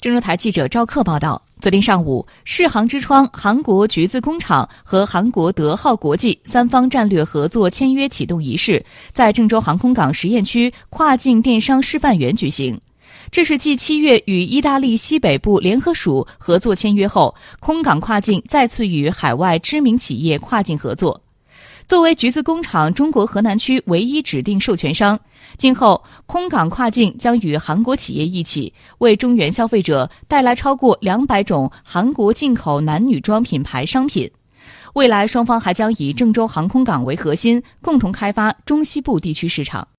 郑州台记者赵克报道，昨天上午，世行之窗韩国橘子工厂和韩国德浩国际三方战略合作签约启动仪式在郑州航空港实验区跨境电商示范园举行。这是继七月与意大利西北部联合署合作签约后，空港跨境再次与海外知名企业跨境合作。作为橘子工厂中国河南区唯一指定授权商，今后空港跨境将与韩国企业一起，为中原消费者带来超过两百种韩国进口男女装品牌商品。未来双方还将以郑州航空港为核心，共同开发中西部地区市场。